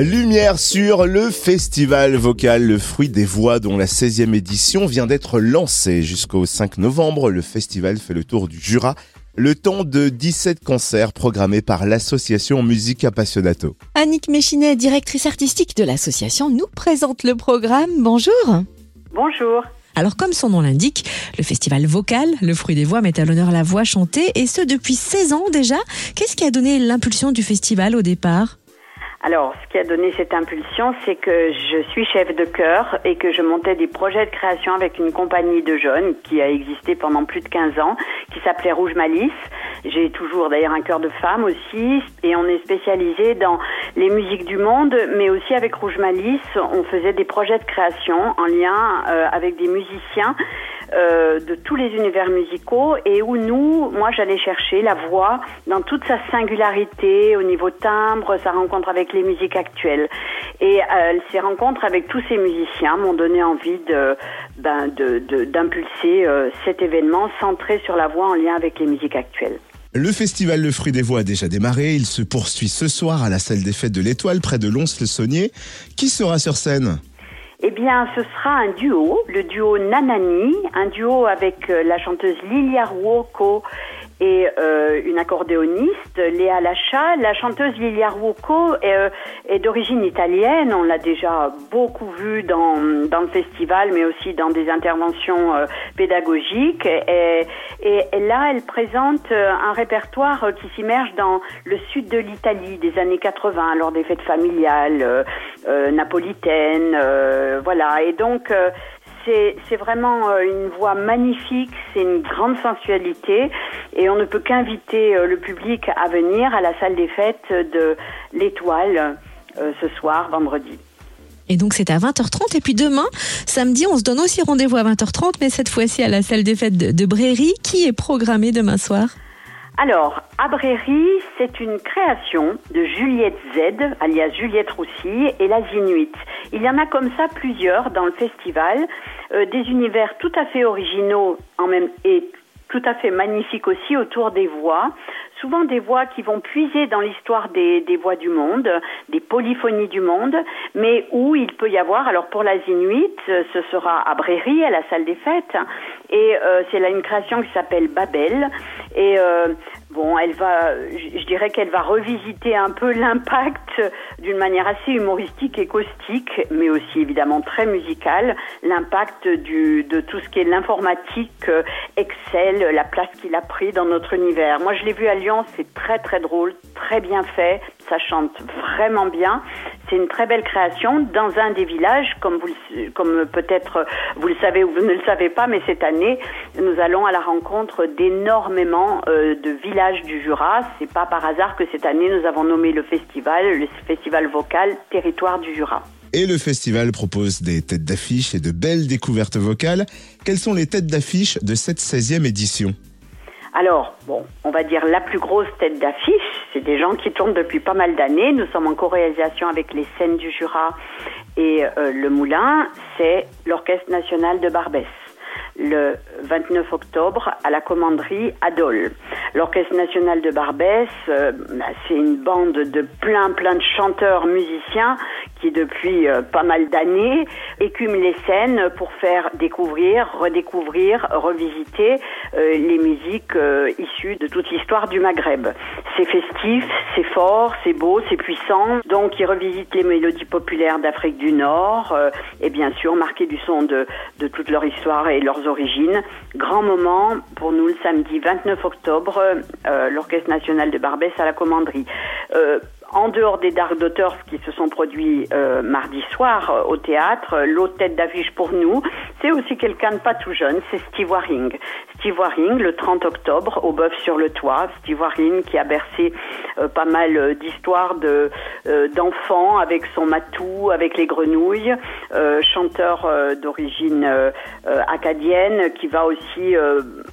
Lumière sur le festival vocal Le Fruit des Voix dont la 16e édition vient d'être lancée. Jusqu'au 5 novembre, le festival fait le tour du Jura. Le temps de 17 concerts programmés par l'association Musique Appassionato. Annick Méchinet, directrice artistique de l'association, nous présente le programme. Bonjour. Bonjour. Alors comme son nom l'indique, le festival vocal, le fruit des voix, met à l'honneur la voix chantée, et ce depuis 16 ans déjà. Qu'est-ce qui a donné l'impulsion du festival au départ? Alors, ce qui a donné cette impulsion, c'est que je suis chef de chœur et que je montais des projets de création avec une compagnie de jeunes qui a existé pendant plus de 15 ans, qui s'appelait Rouge Malice. J'ai toujours d'ailleurs un chœur de femme aussi, et on est spécialisé dans les musiques du monde, mais aussi avec Rouge Malice, on faisait des projets de création en lien euh, avec des musiciens euh, de tous les univers musicaux et où nous, moi j'allais chercher la voix dans toute sa singularité au niveau timbre, sa rencontre avec les musiques actuelles. Et euh, ces rencontres avec tous ces musiciens m'ont donné envie de ben, d'impulser euh, cet événement centré sur la voix en lien avec les musiques actuelles. Le festival Le Fruit des Voix a déjà démarré. Il se poursuit ce soir à la salle des fêtes de l'Étoile, près de Lons-le-Saunier. Qui sera sur scène? Eh bien, ce sera un duo, le duo Nanani, un duo avec euh, la chanteuse Lilia Ruoco et euh, une accordéoniste, Léa Lacha. La chanteuse Lilia Ruocco euh, est, d'origine italienne. On l'a déjà beaucoup vue dans, dans le festival, mais aussi dans des interventions euh, pédagogiques. Et, et, là, elle présente euh, un répertoire qui s'immerge dans le sud de l'Italie des années 80, lors des fêtes familiales napolitaines. voilà. Et donc, c'est vraiment euh, une voix magnifique, c'est une grande sensualité et on ne peut qu'inviter euh, le public à venir à la salle des fêtes de l'Étoile euh, ce soir, vendredi. Et donc c'est à 20h30 et puis demain, samedi, on se donne aussi rendez-vous à 20h30 mais cette fois-ci à la salle des fêtes de, de Bréry qui est programmée demain soir? Alors, Abréry, c'est une création de Juliette Z, alias Juliette Roussy, et la Zinuit. Il y en a comme ça plusieurs dans le festival, euh, des univers tout à fait originaux en même et tout à fait magnifiques aussi autour des voix, souvent des voix qui vont puiser dans l'histoire des, voix du monde, des polyphonies du monde, mais où il peut y avoir, alors pour la Zinuit, ce sera à Bréry, à la salle des fêtes, et euh, c'est là une création qui s'appelle Babel, euh, bon, elle va, je dirais qu'elle va revisiter un peu l'impact d'une manière assez humoristique et caustique, mais aussi évidemment très musicale, l'impact de tout ce qui est l'informatique, euh, Excel, la place qu'il a pris dans notre univers. Moi, je l'ai vu à Lyon, c'est très très drôle, très bien fait, ça chante vraiment bien. C'est une très belle création dans un des villages, comme vous, comme peut-être vous le savez ou vous ne le savez pas, mais cette année, nous allons à la rencontre d'énormément euh, de villages du Jura. C'est pas par hasard que cette année nous avons nommé le festival, le festival vocal Territoire du Jura. Et le festival propose des têtes d'affiche et de belles découvertes vocales. Quelles sont les têtes d'affiche de cette 16e édition? Alors, bon, on va dire la plus grosse tête d'affiche, c'est des gens qui tournent depuis pas mal d'années. Nous sommes en co-réalisation avec les scènes du Jura et euh, le Moulin, c'est l'Orchestre national de Barbès le 29 octobre à la commanderie Adol. L'Orchestre national de Barbès, euh, c'est une bande de plein plein de chanteurs musiciens qui depuis euh, pas mal d'années écument les scènes pour faire découvrir, redécouvrir, revisiter euh, les musiques issues de toute l'histoire du Maghreb. C'est festif, c'est fort, c'est beau, c'est puissant. Donc ils revisitent les mélodies populaires d'Afrique du Nord et bien sûr marquer du son de, de toute leur histoire et leurs origines. Grand moment pour nous le samedi 29 octobre, euh, l'Orchestre national de Barbès à la commanderie. En dehors des Dark Daughters qui se sont produits euh, mardi soir euh, au théâtre, l'autre tête d'affiche pour nous, c'est aussi quelqu'un de pas tout jeune, c'est Steve Waring. Steve Waring, le 30 octobre, au Bœuf sur le Toit. Steve Waring qui a bercé euh, pas mal d'histoires de d'enfants avec son matou, avec les grenouilles, chanteur d'origine acadienne qui va aussi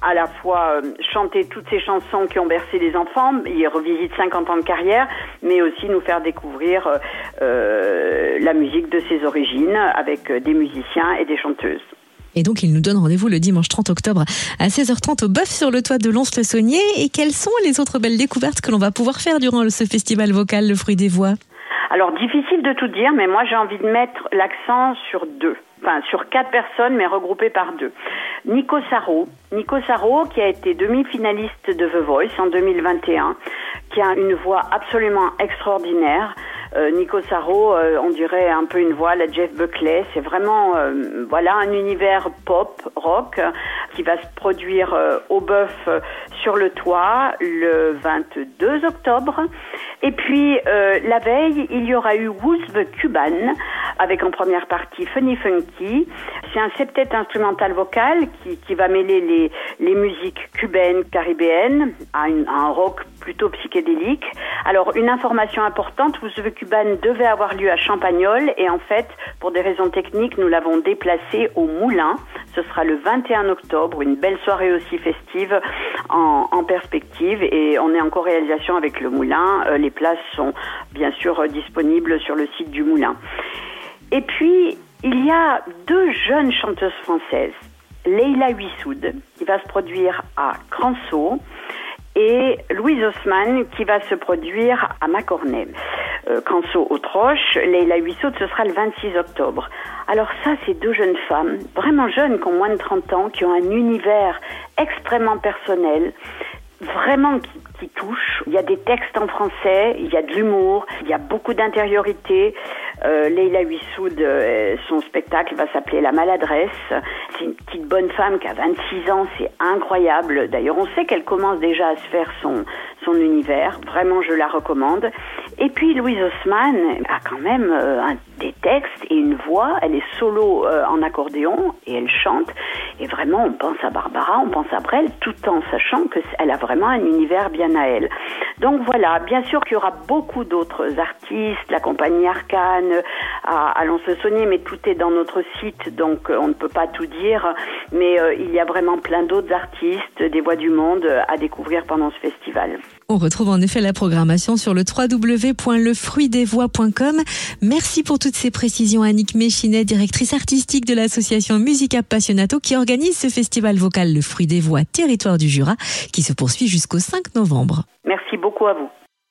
à la fois chanter toutes ces chansons qui ont bercé les enfants. Il revisite 50 ans de carrière, mais aussi nous faire découvrir euh, euh, la musique de ses origines avec des musiciens et des chanteuses. Et donc, il nous donne rendez-vous le dimanche 30 octobre à 16h30 au Bœuf sur le toit de Lons-le-Saunier. Et quelles sont les autres belles découvertes que l'on va pouvoir faire durant ce festival vocal Le Fruit des Voix? Alors difficile de tout dire, mais moi j'ai envie de mettre l'accent sur deux enfin sur quatre personnes, mais regroupées par deux. Nico Saro, Nico Saro qui a été demi-finaliste de The Voice en 2021, qui a une voix absolument extraordinaire. Euh, Nico Saro, euh, on dirait un peu une voix la Jeff Buckley. C'est vraiment euh, voilà un univers pop rock qui va se produire au Bœuf sur le toit le 22 octobre. Et puis la veille, il y aura eu the Cuban avec en première partie Funny Funky. C'est un septet instrumental vocal qui, qui va mêler les, les musiques cubaines, caribéennes à, un rock plutôt psychédélique. Alors, une information importante, Vous the Cuban devait avoir lieu à Champagnol et en fait, pour des raisons techniques, nous l'avons déplacé au Moulin. Ce sera le 21 octobre, une belle soirée aussi festive en, en perspective et on est en co-réalisation avec le Moulin. Euh, les places sont bien sûr disponibles sur le site du Moulin. Et puis, il y a deux jeunes chanteuses françaises, Leila Huissoud, qui va se produire à Cranceau, et Louise Haussmann, qui va se produire à Macornet. Euh, Cranceau Autroche, Leila Huissoud, ce sera le 26 octobre. Alors ça, c'est deux jeunes femmes, vraiment jeunes, qui ont moins de 30 ans, qui ont un univers extrêmement personnel, vraiment qui, touche. Il y a des textes en français, il y a de l'humour, il y a beaucoup d'intériorité. Euh, Leila Huissoud, euh, son spectacle va s'appeler La maladresse. C'est une petite bonne femme qui a 26 ans, c'est incroyable. D'ailleurs, on sait qu'elle commence déjà à se faire son, son univers. Vraiment, je la recommande. Et puis, Louise Haussmann a quand même euh, des textes et une voix. Elle est solo euh, en accordéon et elle chante. Et vraiment, on pense à Barbara, on pense à Brel, tout en sachant qu'elle a vraiment un univers bien à elle. Donc voilà, bien sûr qu'il y aura beaucoup d'autres artistes, la compagnie Arcane, à, à Lons-le-Saunier, mais tout est dans notre site, donc euh, on ne peut pas tout dire. Mais il y a vraiment plein d'autres artistes, des voix du monde à découvrir pendant ce festival. On retrouve en effet la programmation sur le www.lefruitdesvoix.com. Merci pour toutes ces précisions Annick Méchinet, directrice artistique de l'association Musica Appassionato qui organise ce festival vocal Le Fruit des Voix Territoire du Jura qui se poursuit jusqu'au 5 novembre. Merci beaucoup à vous.